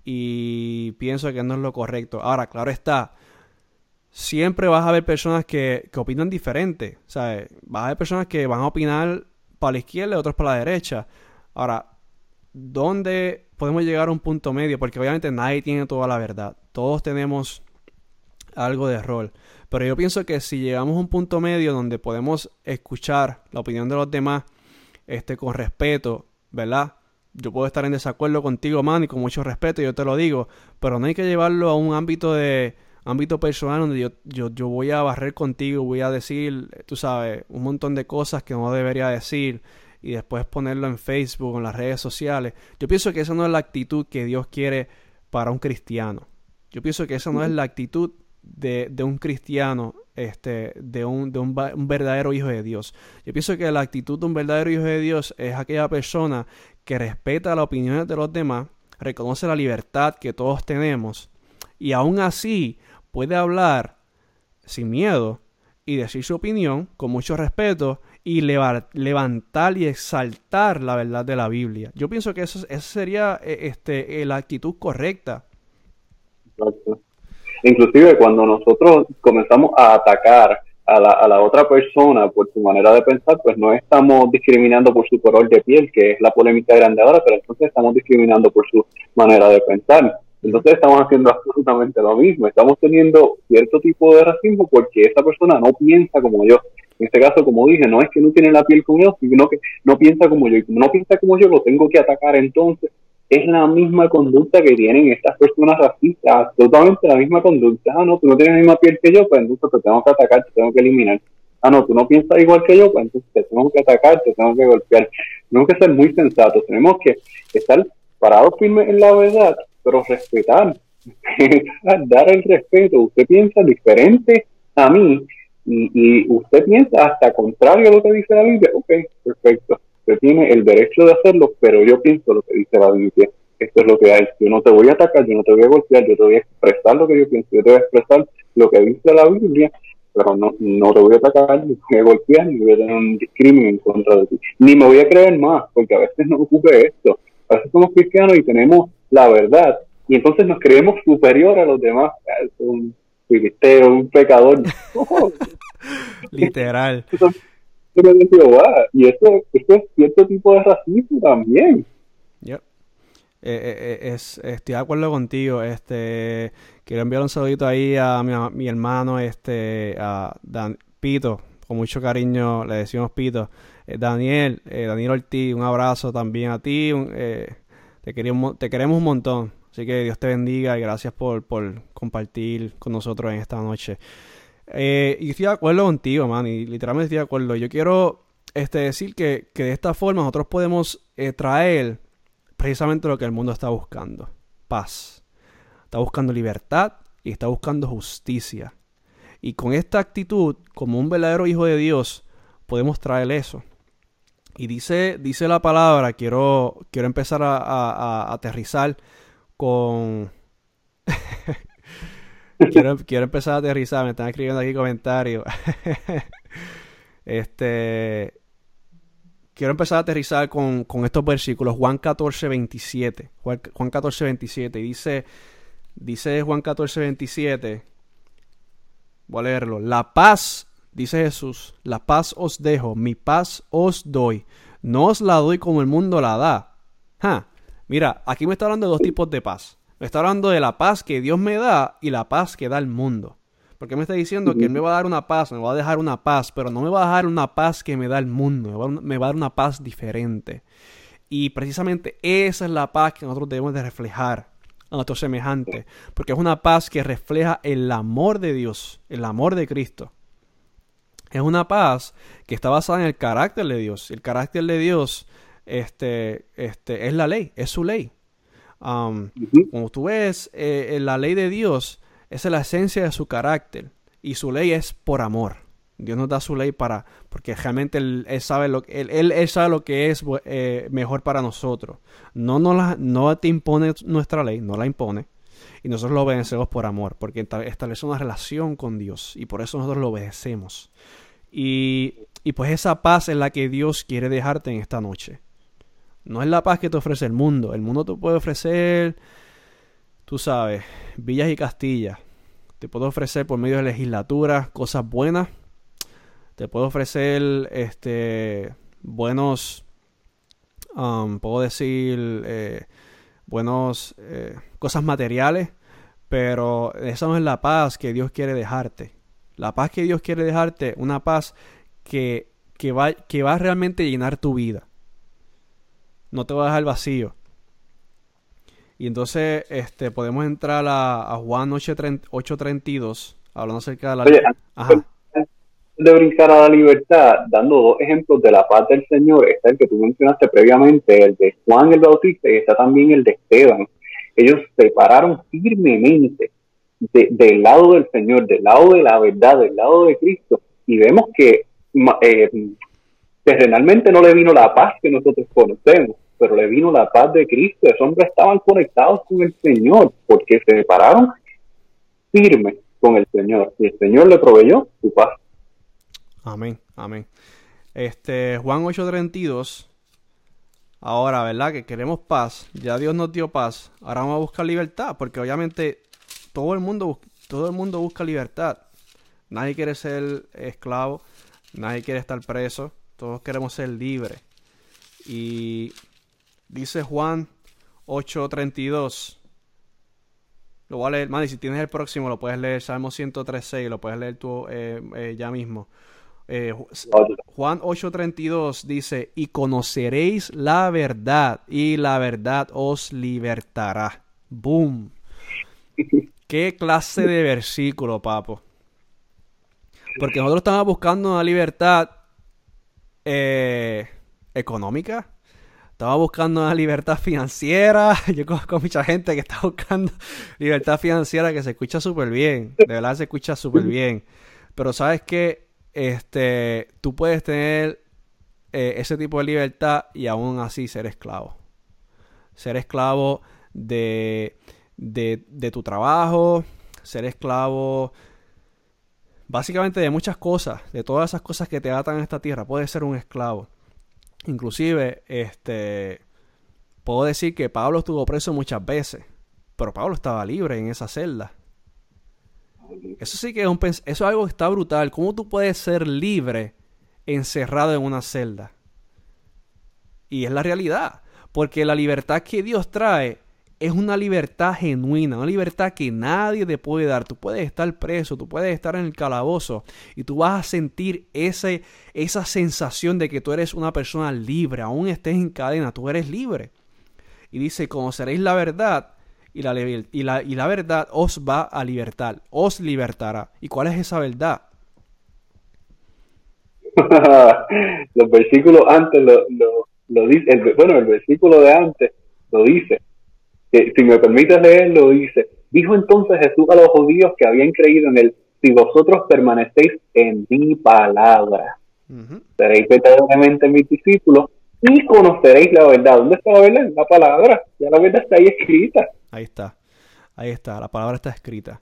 y pienso que no es lo correcto. Ahora, claro está, siempre vas a ver personas que, que opinan diferente, ¿sabes? Vas a ver personas que van a opinar para la izquierda y otros para la derecha. Ahora, ¿dónde podemos llegar a un punto medio? Porque obviamente nadie tiene toda la verdad. Todos tenemos algo de rol. Pero yo pienso que si llegamos a un punto medio donde podemos escuchar la opinión de los demás este, con respeto, ¿verdad? Yo puedo estar en desacuerdo contigo, man, y con mucho respeto, yo te lo digo, pero no hay que llevarlo a un ámbito de ámbito personal donde yo, yo, yo voy a barrer contigo, voy a decir, tú sabes, un montón de cosas que no debería decir y después ponerlo en Facebook en las redes sociales. Yo pienso que esa no es la actitud que Dios quiere para un cristiano. Yo pienso que esa no es la actitud de, de un cristiano, este, de, un, de un, un, verdadero hijo de Dios. Yo pienso que la actitud de un verdadero hijo de Dios es aquella persona que respeta las opiniones de los demás, reconoce la libertad que todos tenemos y aún así puede hablar sin miedo y decir su opinión con mucho respeto y levantar y exaltar la verdad de la Biblia. Yo pienso que eso, sería eh, este, la actitud correcta. Exacto. Inclusive cuando nosotros comenzamos a atacar a la, a la otra persona por su manera de pensar, pues no estamos discriminando por su color de piel, que es la polémica grande ahora, pero entonces estamos discriminando por su manera de pensar. Entonces estamos haciendo absolutamente lo mismo. Estamos teniendo cierto tipo de racismo porque esa persona no piensa como yo. En este caso, como dije, no es que no tiene la piel como yo, sino que no piensa como yo. Y como no piensa como yo, lo tengo que atacar entonces. Es la misma conducta que tienen estas personas racistas, absolutamente la misma conducta. Ah, no, tú no tienes la misma piel que yo, pues entonces te tengo que atacar, te tengo que eliminar. Ah, no, tú no piensas igual que yo, pues entonces te tengo que atacar, te tengo que golpear. Tenemos que ser muy sensatos, tenemos que estar parados firmes en la verdad, pero respetar, [LAUGHS] dar el respeto. Usted piensa diferente a mí y, y, usted piensa hasta contrario a lo que dice la Biblia. Ok, perfecto. Usted tiene el derecho de hacerlo, pero yo pienso lo que dice la Biblia. Esto es lo que hay. Yo no te voy a atacar, yo no te voy a golpear, yo te voy a expresar lo que yo pienso, yo te voy a expresar lo que dice la Biblia pero no, no te voy a atacar, ni voy a golpear, ni voy a tener un discrimen en contra de ti. Ni me voy a creer más, porque a veces nos ocupe esto. A veces somos cristianos y tenemos la verdad, y entonces nos creemos superior a los demás. Ah, un filisteo, un pecador. [LAUGHS] Literal. Y eso, es cierto tipo de racismo también. Eh, eh, eh, es, estoy de acuerdo contigo. Este, quiero enviar un saludito ahí a mi, hermano, este, a Dan, Pito, con mucho cariño le decimos Pito. Daniel, Daniel Ortiz, un abrazo también a ti. te, queremos, te queremos un montón. Así que Dios te bendiga y gracias por, por compartir con nosotros en esta noche. Y estoy de acuerdo contigo, man, y literalmente estoy de acuerdo. Yo quiero este, decir que, que de esta forma nosotros podemos traer precisamente lo que el mundo está buscando. Paz. Está buscando libertad y está buscando justicia. Y con esta actitud, como un verdadero hijo de Dios, podemos traer eso. Y dice, dice la palabra, quiero, quiero empezar a, aterrizar con... [LAUGHS] quiero, empezar a aterrizar, me están escribiendo aquí comentarios. [LAUGHS] este, quiero empezar a aterrizar con, estos versículos. Juan 14, 27. Juan, 14, 27. dice, dice Juan 14, 27. Voy a leerlo. La paz, dice Jesús, la paz os dejo, mi paz os doy. No os la doy como el mundo la da. Mira, aquí me está hablando de dos tipos de paz. Me está hablando de la paz que Dios me da y la paz que da el mundo. Porque me está diciendo que Él me va a dar una paz, me va a dejar una paz, pero no me va a dejar una paz que me da el mundo, me va, a dar una paz diferente. Y precisamente esa es la paz que nosotros debemos de reflejar a nuestros semejantes, porque es una paz que refleja el amor de Dios, el amor de Cristo. Es una paz que está basada en el carácter de Dios. El carácter de Dios este, este, es la ley, es su ley. Um, como tú ves, eh, la ley de Dios esa es la esencia de su carácter. Y su ley es por amor. Dios nos da su ley para, porque realmente Él, sabe, lo, él, él, sabe lo que es eh, mejor para nosotros. No, no, la, no te impone nuestra ley, no la impone. Y nosotros lo obedecemos por amor, porque establece una relación con Dios. Y por eso nosotros lo obedecemos. Y, y pues esa paz es la que Dios quiere dejarte en esta noche. No es la paz que te ofrece el mundo. El mundo te puede ofrecer tú sabes, villas y castillas. Te puedo ofrecer por medio de legislatura cosas buenas. Te puedo ofrecer este buenos, um, puedo decir, eh, buenos eh, cosas materiales, pero esa no es la paz que Dios quiere dejarte. La paz que Dios quiere dejarte, una paz que, que, va, que va a realmente llenar tu vida. No te va a dejar vacío. Y entonces este, podemos entrar a, a Juan 8.32, hablando acerca de la... Oye, de brincar a la libertad, dando dos ejemplos de la paz del Señor, está el que tú mencionaste previamente, el de Juan el Bautista y está también el de Esteban. Ellos se pararon firmemente del lado del Señor, del lado de la verdad, del lado de Cristo, y vemos que eh, terrenalmente no le vino la paz que nosotros conocemos pero le vino la paz de Cristo. Esos hombres estaban conectados con el Señor porque se separaron firmes con el Señor y el Señor le proveyó su paz. Amén, amén. Este, Juan 8:32. Ahora, ¿verdad? Que queremos paz. Ya Dios nos dio paz. Ahora vamos a buscar libertad, porque obviamente todo el mundo, todo el mundo busca libertad. Nadie quiere ser esclavo, nadie quiere estar preso, todos queremos ser libres. Y Dice Juan 8:32. Lo voy a leer, man, si tienes el próximo lo puedes leer, Salmo 103.6, lo puedes leer tú eh, eh, ya mismo. Eh, Juan 8:32 dice, y conoceréis la verdad, y la verdad os libertará. ¡Boom! [LAUGHS] ¿Qué clase de versículo, papo? Porque nosotros estamos buscando una libertad económica, estaba buscando una libertad financiera. [LAUGHS] Yo conozco mucha gente que está buscando [LAUGHS] libertad financiera que se escucha súper bien. De verdad se escucha súper bien. Pero sabes que este, tú puedes tener eh, ese tipo de libertad y aún así ser esclavo. Ser esclavo de, de, de tu trabajo, ser esclavo básicamente de muchas cosas, de todas esas cosas que te atan a esta tierra. Puedes ser un esclavo. Inclusive, este, puedo decir que Pablo estuvo preso muchas veces, pero Pablo estaba libre en esa celda. Eso sí que es, un, eso es algo que está brutal. ¿Cómo tú puedes ser libre encerrado en una celda? Y es la realidad, porque la libertad que Dios trae es una libertad genuina, una libertad que nadie te puede dar. Tú puedes estar preso, tú puedes estar en el calabozo y tú vas a sentir ese, esa sensación de que tú eres una persona libre, aún estés en cadena, tú eres libre. Y dice, conoceréis la verdad y la, y la, y la verdad os va a libertar, os libertará. ¿Y cuál es esa verdad? [LAUGHS] Los versículos antes lo, lo, lo dice, bueno, el versículo de antes lo dice que si me permites leerlo, dice, dijo entonces Jesús a los judíos que habían creído en él, si vosotros permanecéis en mi palabra, seréis verdaderamente mis discípulos y conoceréis la verdad. ¿Dónde está la verdad? La palabra. Ya la verdad está ahí escrita. Ahí está. Ahí está. La palabra está escrita.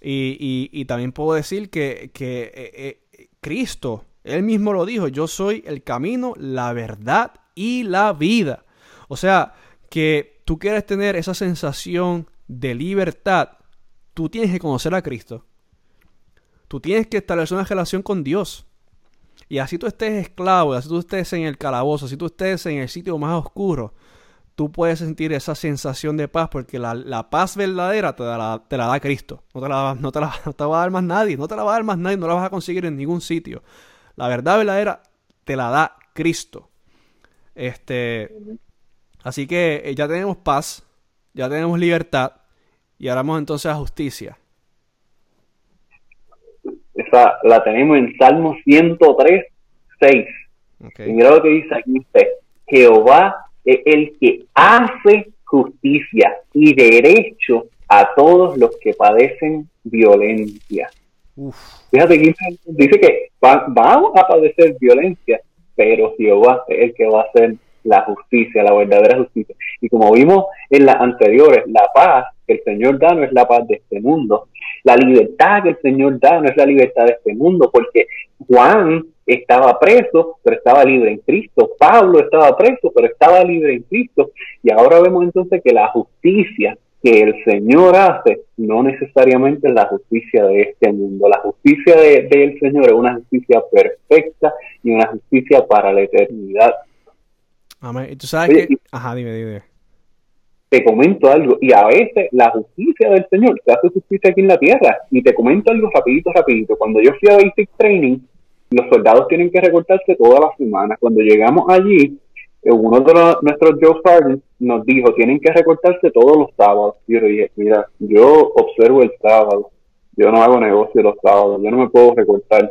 Y, y, también puedo decir que, que eh, eh, Cristo, Él mismo lo dijo, yo soy el camino, la verdad y la vida. O sea, que tú quieres tener esa sensación de libertad, tú tienes que conocer a Cristo. Tú tienes que establecer una relación con Dios. Y así tú estés esclavo, así tú estés en el calabozo, así tú estés en el sitio más oscuro, tú puedes sentir esa sensación de paz porque la, paz verdadera te la, te la, da Cristo. No te la, no, te la, [LAUGHS] no te va a dar más nadie, no te la va a dar más nadie, no la vas a conseguir en ningún sitio. La verdad verdadera te la da Cristo. Este, Así que eh, ya tenemos paz, ya tenemos libertad y ahora vamos entonces a justicia. Esa la tenemos en Salmo 103, 6. Y mira lo que dice aquí Jehová es el que hace justicia y derecho a todos los que padecen violencia. Fíjate que dice que vamos a padecer violencia, pero Jehová es el que va a hacer la justicia, la verdadera justicia. Y como vimos en las anteriores, la paz que el Señor da no es la paz de este mundo. La libertad que el Señor da no es la libertad de este mundo, porque Juan estaba preso, pero estaba libre en Cristo. Pablo estaba preso, pero estaba libre en Cristo. Y ahora vemos entonces que la justicia que el Señor hace no necesariamente es la justicia de este mundo. La justicia del de, Señor es una justicia perfecta y una justicia para la eternidad. Amén. Y tú sabes que... Ajá, dime, dime. Te comento algo, y a veces la justicia del Señor se hace justicia aquí en la tierra. Y te comento algo rapidito, rapidito. Cuando yo fui a Basic Training, los soldados tienen que recortarse todas las semanas. Cuando llegamos allí, eh, uno de nuestros Joe Sergeants nos dijo, tienen que recortarse todos los sábados. Y yo dije, mira, yo observo el sábado, yo no hago negocio los sábados, yo no me puedo recortar.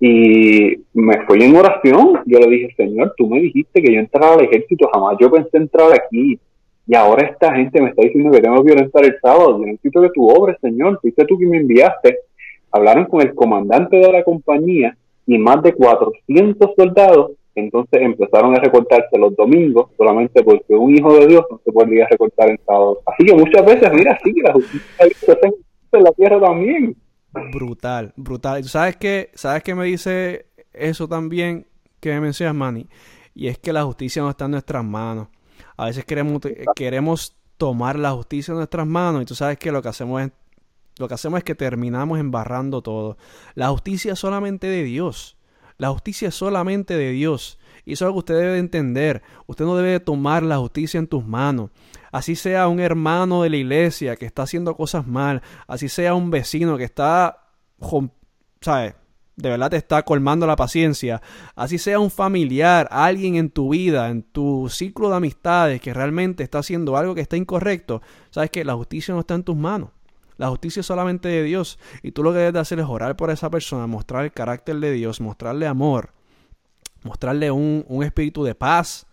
Y me fui en oración. Yo le dije, Señor, tú me dijiste que yo entrara al ejército, jamás yo pensé entrar aquí. Y ahora esta gente me está diciendo que tengo que violentar el sábado. Yo necesito que tú obres, Señor. Fuiste tú que me enviaste. Hablaron con el comandante de la compañía y más de 400 soldados. Entonces empezaron a recortarse los domingos solamente porque un hijo de Dios no se podía recortar el sábado. Así que muchas veces, mira, sí la justicia hace en la tierra también. Brutal, brutal. ¿Y tú sabes qué? ¿Sabes qué me dice eso también que me mencionas, Manny? Y es que la justicia no está en nuestras manos. A veces queremos, queremos tomar la justicia en nuestras manos y tú sabes que lo que hacemos es lo que hacemos es que terminamos embarrando todo. La justicia es solamente de Dios. La justicia es solamente de Dios. Y eso es algo que usted debe entender. Usted no debe tomar la justicia en tus manos. Así sea un hermano de la iglesia que está haciendo cosas mal. Así sea un vecino que está, ¿sabes? De verdad te está colmando la paciencia. Así sea un familiar, alguien en tu vida, en tu ciclo de amistades que realmente está haciendo algo que está incorrecto. Sabes que la justicia no está en tus manos. La justicia es solamente de Dios. Y tú lo que debes hacer es orar por esa persona, mostrar el carácter de Dios, mostrarle amor, mostrarle un, un espíritu de paz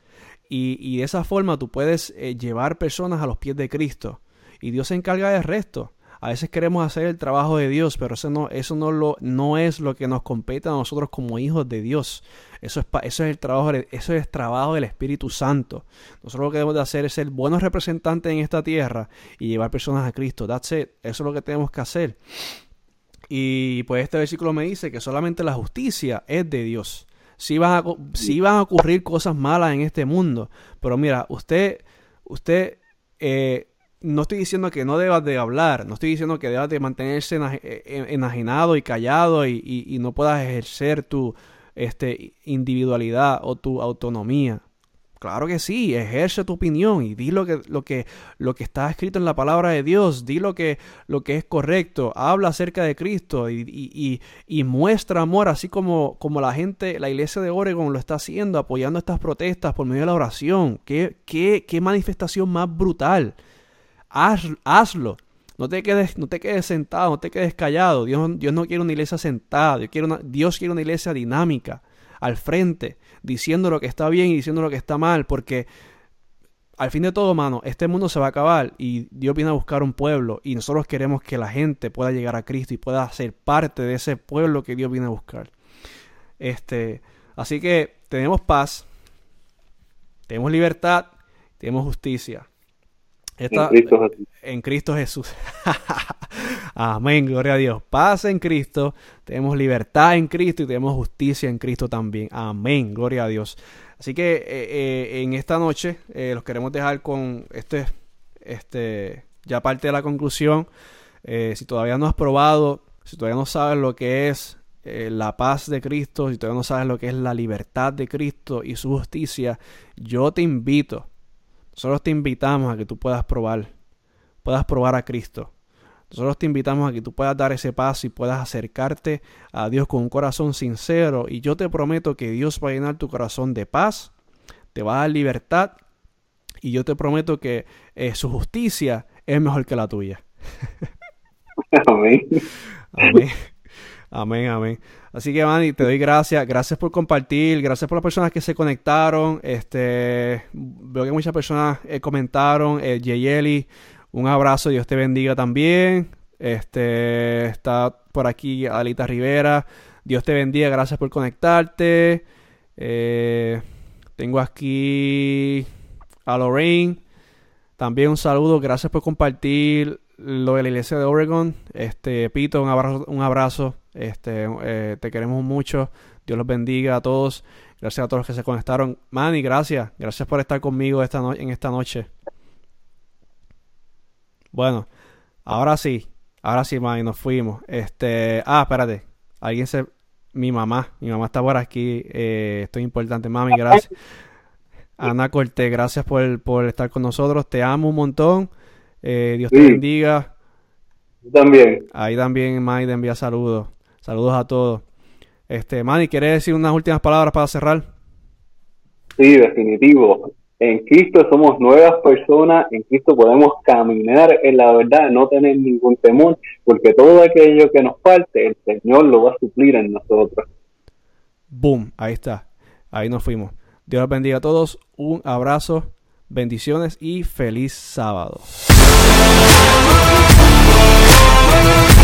Y, y de esa forma tú puedes eh, llevar personas a los pies de Cristo. Y Dios se encarga del resto. A veces queremos hacer el trabajo de Dios, pero eso no, eso no, lo, no es lo que nos compete a nosotros como hijos de Dios. Eso es, eso es el trabajo, eso es el trabajo del Espíritu Santo. Nosotros lo que debemos de hacer es ser buenos representantes en esta tierra y llevar personas a Cristo. That's. Eso es lo que tenemos que hacer. Y pues este versículo me dice que solamente la justicia es de Dios. Sí van a, sí van a ocurrir cosas malas en este mundo, pero mira, usted, usted eh, no estoy diciendo que no debas de hablar, no estoy diciendo que debas de mantenerse eh, eh, enajenado y callado y, no puedas ejercer tu este, individualidad o tu autonomía. Claro que sí, ejerce tu opinión y di lo que, lo que, lo que está escrito en la palabra de Dios, di lo que, lo que es correcto, habla acerca de Cristo y, y, muestra amor, así como, como la gente, la iglesia de Oregon lo está haciendo, apoyando estas protestas por medio de la oración. Qué, qué, qué manifestación más brutal hazlo. No te, quedes, no te quedes sentado, no te quedes callado. Dios, Dios no quiere una iglesia sentada, Dios quiere, una, Dios quiere una iglesia dinámica, al frente, diciendo lo que está bien y diciendo lo que está mal, porque al fin de todo, mano, este mundo se va a acabar y Dios viene a buscar un pueblo y nosotros queremos que la gente pueda llegar a Cristo y pueda ser parte de ese pueblo que Dios viene a buscar. Este, así que tenemos paz, tenemos libertad, tenemos justicia en Cristo Jesús. [LAUGHS] Amén, gloria a Dios. Paz en Cristo, tenemos libertad en Cristo y tenemos justicia en Cristo también. Amén, gloria a Dios. Así que eh, eh, en esta noche eh, los queremos dejar con este, este, ya parte de la conclusión. si todavía no has probado, si todavía no sabes lo que es la paz de Cristo, si todavía no sabes lo que es la libertad de Cristo y su justicia, yo te invito nosotros te invitamos a que tú puedas probar, puedas probar a Cristo. Nosotros te invitamos a que tú puedas dar ese paso y puedas acercarte a Dios con un corazón sincero. Y yo te prometo que Dios va a llenar tu corazón de paz, te va a dar libertad. Y yo te prometo que eh, su justicia es mejor que la tuya. [LAUGHS] Amén. Amén. Amén, amén. Así que, Manny, te doy gracias. Gracias por compartir. Gracias por las personas que se conectaron. Este, veo que muchas personas eh, comentaron. Eh, un abrazo. Dios te bendiga también. Este, está por aquí Alita Rivera. Dios te bendiga. Gracias por conectarte. Eh, tengo aquí a Lorraine. También un saludo. Gracias por compartir lo de la iglesia de Oregon. Este, Pito, un abrazo. Un abrazo. Este, eh, te queremos mucho. Dios los bendiga a todos. Gracias a todos los que se conectaron. Manny, gracias. Gracias por estar conmigo esta en esta noche. Bueno, ahora sí. Ahora sí, Manny, nos fuimos. Este, ah, espérate. Alguien se mi mamá, mi mamá está por aquí, eh, esto es importante, mami, gracias. Ana Cortés, gracias por, por estar con nosotros, te amo un montón, eh, Dios te bendiga. también. Ahí también Mike te envía saludos. Saludos a todos. Este, Manny, ¿quieres decir unas últimas palabras para cerrar? Sí, definitivo. En Cristo somos nuevas personas, en Cristo podemos caminar en la verdad, no tener ningún temor, porque todo aquello que nos falte, el Señor lo va a suplir en nosotros. Boom, ahí está. Ahí nos fuimos. Dios los bendiga a todos. Un abrazo, bendiciones y feliz sábado. We'll be right.